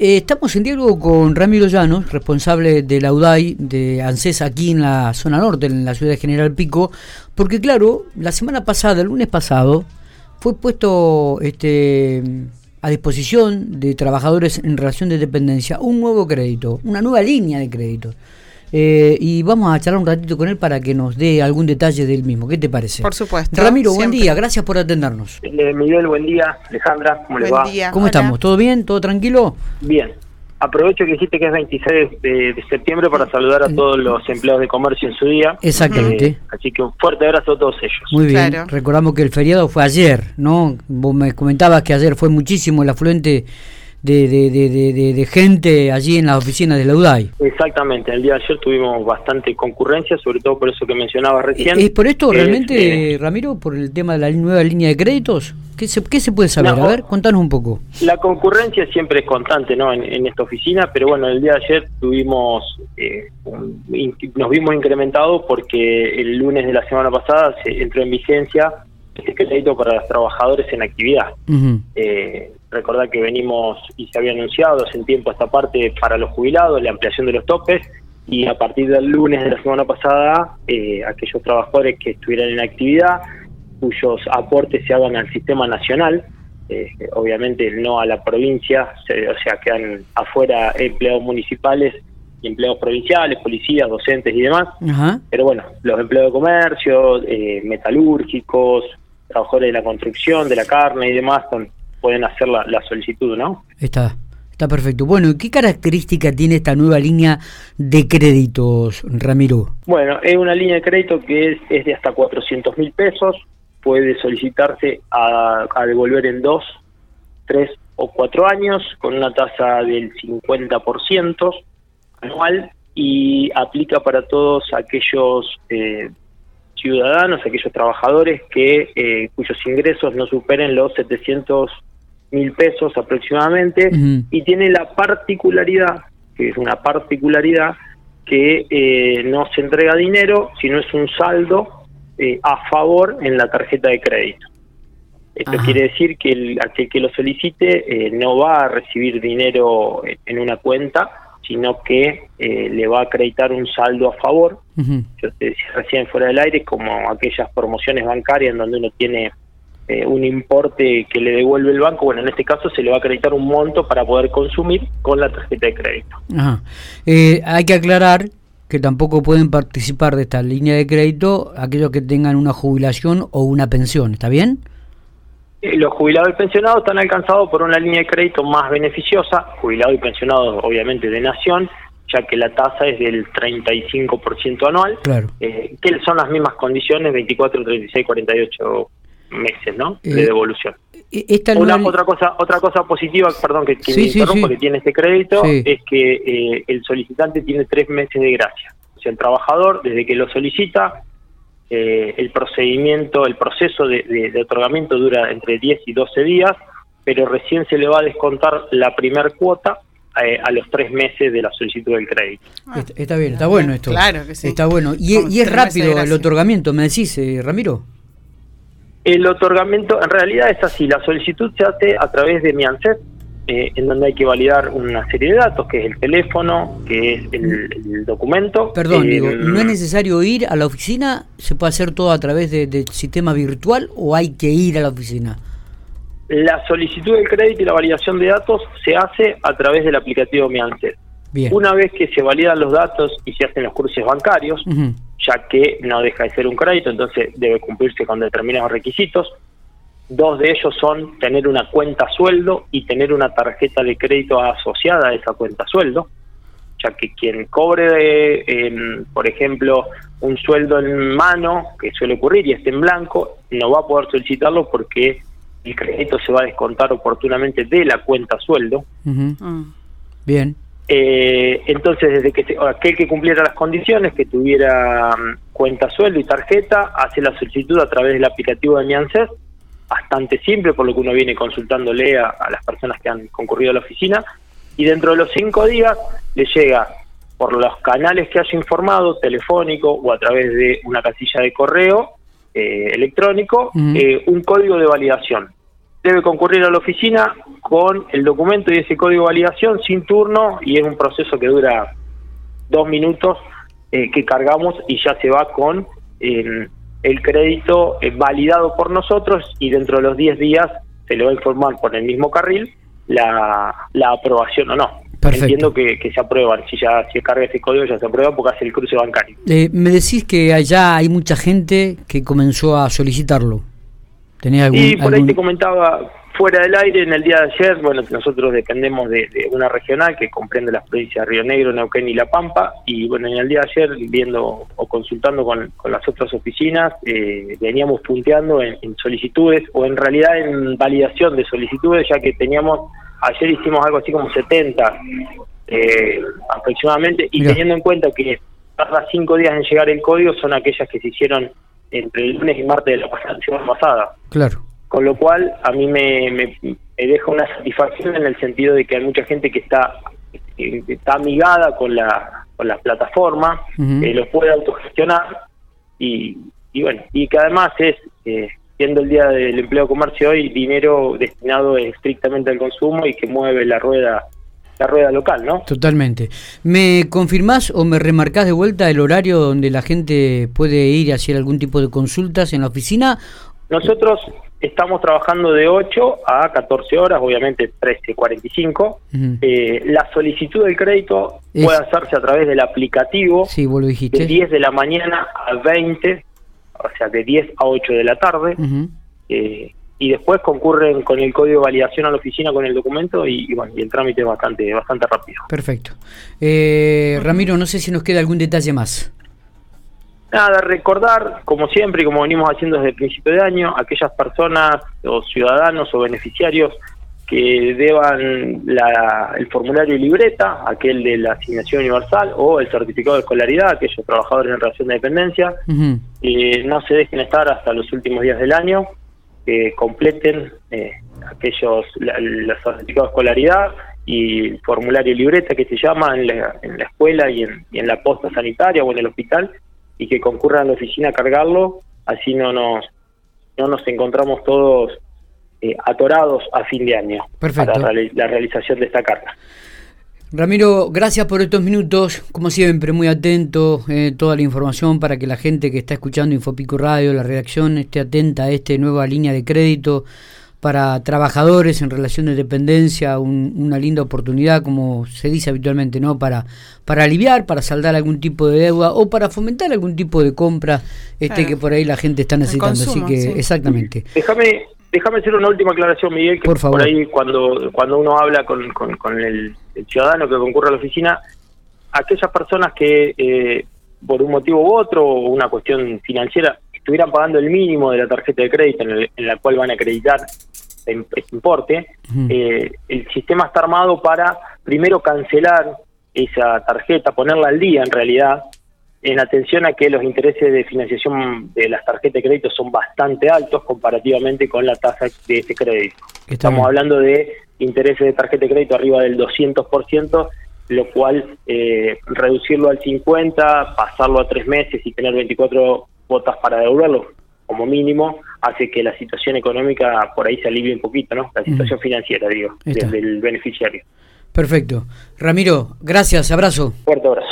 Eh, estamos en diálogo con Ramiro Llanos, responsable de la UDAI de ANSES aquí en la zona norte, en la ciudad de General Pico, porque claro, la semana pasada, el lunes pasado, fue puesto este, a disposición de trabajadores en relación de dependencia un nuevo crédito, una nueva línea de crédito. Eh, y vamos a charlar un ratito con él para que nos dé algún detalle del mismo. ¿Qué te parece? Por supuesto. Ramiro, buen día, gracias por atendernos. Eh, Miguel, buen día. Alejandra, ¿cómo les va? Día. ¿Cómo estamos? ¿Todo bien? ¿Todo tranquilo? Bien. Aprovecho que dijiste que es 26 de, de septiembre para saludar a todos los empleados de comercio en su día. Exactamente. Eh, así que un fuerte abrazo a todos ellos. Muy bien. Claro. Recordamos que el feriado fue ayer, ¿no? Vos me comentabas que ayer fue muchísimo el afluente de, de, de, de- gente allí en las oficinas de la UDAI. Exactamente, el día de ayer tuvimos bastante concurrencia, sobre todo por eso que mencionaba recién. ¿Es por esto que realmente, eh, Ramiro, por el tema de la nueva línea de créditos? ¿Qué se, qué se puede saber? No. A ver, contanos un poco. La concurrencia siempre es constante ¿no? en, en esta oficina, pero bueno, el día de ayer tuvimos, eh, un- in- nos vimos incrementados porque el lunes de la semana pasada se entró en vigencia este crédito para los trabajadores en actividad. Eh, recordar que venimos y se había anunciado hace un tiempo esta parte para los jubilados, la ampliación de los topes, y a partir del lunes de la semana pasada, eh, aquellos trabajadores que estuvieran en actividad, cuyos aportes se hagan al sistema nacional, eh, obviamente no a la provincia, se- o sea, quedan afuera empleados municipales y empleados provinciales, policías, docentes y demás, Ajá. pero bueno, los empleados de comercio, eh, metalúrgicos, trabajadores de la construcción, de la carne y demás, son- pueden hacer la, la solicitud, ¿no? Está, está perfecto. Bueno, ¿y qué característica tiene esta nueva línea de créditos, Ramiro? Bueno, es una línea de crédito que es, es de hasta 400 mil pesos, puede solicitarse a, a devolver en dos, tres o cuatro años con una tasa del 50% anual y aplica para todos aquellos eh, ciudadanos, aquellos trabajadores que eh, cuyos ingresos no superen los 700 mil pesos aproximadamente y tiene la particularidad, que es una particularidad, que eh, no se entrega dinero, sino es un saldo eh, a favor en la tarjeta de crédito. Esto Ajá. quiere decir que el, aquel que lo solicite eh, no va a recibir dinero en- una cuenta, sino que eh, le va a acreditar un saldo a favor. Ujú. Yo te decía recién fuera del aire, como aquellas promociones bancarias en donde uno tiene eh, un importe que le devuelve el banco, bueno, en este caso se le va a acreditar un monto para poder consumir con la tarjeta de crédito. Ajá. Eh, hay que aclarar que tampoco pueden participar de esta línea de crédito aquellos que tengan una jubilación o una pensión, ¿está bien? Eh, Los jubilados y pensionados están alcanzados por una línea de crédito más beneficiosa, jubilados y pensionados obviamente de nación, ya que la tasa es del 35% anual, Claro. eh, que son las mismas condiciones, 24, 36, 48 meses, ¿no? Eh, De devolución. E- Esta Una, otra cosa otra cosa positiva, perdón que, que Sí, me sí, interrumpo, sí. que tiene este crédito, Sí. es que eh, el solicitante tiene tres meses de gracia. O sea, el trabajador, desde que lo solicita, eh, el procedimiento, el proceso de, de- de otorgamiento dura entre 10 y 12 días, pero recién se le va a descontar la primer cuota eh, a los tres meses de la solicitud del crédito. Está, está bien, está bueno esto. Claro que sí. Está bueno. Y, y es rápido el otorgamiento, me decís, eh, Ramiro. El otorgamiento, en realidad es así, la solicitud se hace a través de mi ANSES, eh, en donde hay que validar una serie de datos, que es el teléfono, que es el, el documento. Perdón, Eh, digo, ¿no es necesario ir a la oficina? ¿Se puede hacer todo a través de- del sistema virtual o hay que ir a la oficina? La solicitud del crédito y la validación de datos se hace a través del aplicativo Mi ANSES. Bien. Una vez que se validan los datos y se hacen los cruces bancarios, Ujú. Ya que no deja de ser un crédito, entonces debe cumplirse con determinados requisitos. Dos de ellos son tener una cuenta sueldo y tener una tarjeta de crédito asociada a esa cuenta sueldo, ya que quien cobre, eh, por ejemplo, un sueldo en mano, que suele ocurrir y esté en blanco, no va a poder solicitarlo porque el crédito se va a descontar oportunamente de la cuenta sueldo. Mm. Bien. Eh, entonces, desde que se- aquel que cumpliera las condiciones, que tuviera mm, cuenta sueldo y tarjeta, hace la solicitud a través del aplicativo de Mi ANSES, bastante simple, por lo que uno viene consultándole a, a las personas que han concurrido a la oficina, y dentro de los cinco días le llega por los canales que haya informado, telefónico o a través de una casilla de correo eh, electrónico, eh, un código de validación. Debe concurrir a la oficina con el documento y ese código de validación sin turno y es un proceso que dura dos minutos eh, que cargamos y ya se va con el crédito eh, validado por nosotros y dentro de los 10 días se le va a informar por el mismo carril la, la aprobación o no. Entiendo que, se aprueban, si ya se carga ese código ya se aprueba porque hace el cruce bancario. Eh, me decís que allá hay mucha gente que comenzó a solicitarlo. ¿Tenés algún, y por ahí te comentaba fuera del aire en el día de ayer, bueno, nosotros dependemos de, una regional que comprende las provincias de Río Negro, Neuquén y La Pampa, y bueno, en el día de ayer, viendo o consultando con, las otras oficinas, eh, veníamos punteando en, solicitudes o en realidad en validación de solicitudes, ya que teníamos, ayer hicimos algo así como 70 eh, aproximadamente, y teniendo en cuenta que tarda cinco días en llegar el código, son aquellas que se hicieron entre el lunes y martes de la semana pasada. Claro. Con lo cual, a mí me, me, deja una satisfacción en el sentido de que hay mucha gente que está, está amigada con la, con la plataforma, que lo puede autogestionar y, y bueno, y que además es, eh, siendo el Día del Empleo Comercio hoy, dinero destinado estrictamente al consumo y que mueve la rueda la rueda local, ¿no? Totalmente. ¿Me confirmás o me remarcás de vuelta el horario donde la gente puede ir a hacer algún tipo de consultas en la oficina? Nosotros estamos trabajando de 8 a 14 horas, obviamente 13.45. eh, la solicitud del crédito puede hacerse a través del aplicativo sí, vos lo dijiste. de 10 de la mañana a 20, o sea, de 10 a 8 de la tarde y después concurren con el código de validación a la oficina con el documento y, bueno, y el trámite es bastante, bastante rápido. Perfecto. Eh, Ramiro, no sé si nos queda algún detalle más. Nada, recordar, como siempre y como venimos haciendo desde el principio de año, aquellas personas o ciudadanos o beneficiarios que deban la, el formulario y libreta, aquel de la asignación universal o el certificado de escolaridad, aquellos trabajadores en relación de dependencia, eh, no se dejen estar hasta los últimos días del año, que completen eh, aquellos los certificados de escolaridad y formulario libreta que se llama en la, en la escuela y en, en, la posta sanitaria o en el hospital y que concurran a la oficina a cargarlo, así no nos, no nos encontramos todos eh, atorados a fin de año para la realización de esta carta. Ramiro, gracias por estos minutos, como siempre, muy atento, eh, toda la información para que la gente que está escuchando Infopico Radio, la redacción, esté atenta a esta nueva línea de crédito para trabajadores en relación de dependencia, una linda oportunidad, como se dice habitualmente, ¿no? Para, para aliviar, para saldar algún tipo de deuda o para fomentar algún tipo de compra este que por ahí la gente está necesitando. Así que, exactamente. Déjame déjame hacer una última aclaración, Miguel, que por, ahí cuando, cuando uno habla con, con, el, ciudadano que concurre a la oficina, aquellas personas que eh, por un motivo u otro o una cuestión financiera estuvieran pagando el mínimo de la tarjeta de crédito en, la cual van a acreditar este importe, eh, el sistema está armado para primero cancelar esa tarjeta, ponerla al día en realidad, en atención a que los intereses de financiación de las tarjetas de crédito son bastante altos comparativamente con la tasa de ese crédito. Estamos hablando de intereses de tarjeta de crédito arriba del 200%, lo cual eh, reducirlo al 50, pasarlo a tres meses y tener 24 cuotas para devolverlo como mínimo, hace que la situación económica por ahí se alivie un poquito, ¿no? La situación financiera, digo, del beneficiario. Perfecto. Ramiro, gracias, abrazo. Fuerte abrazo.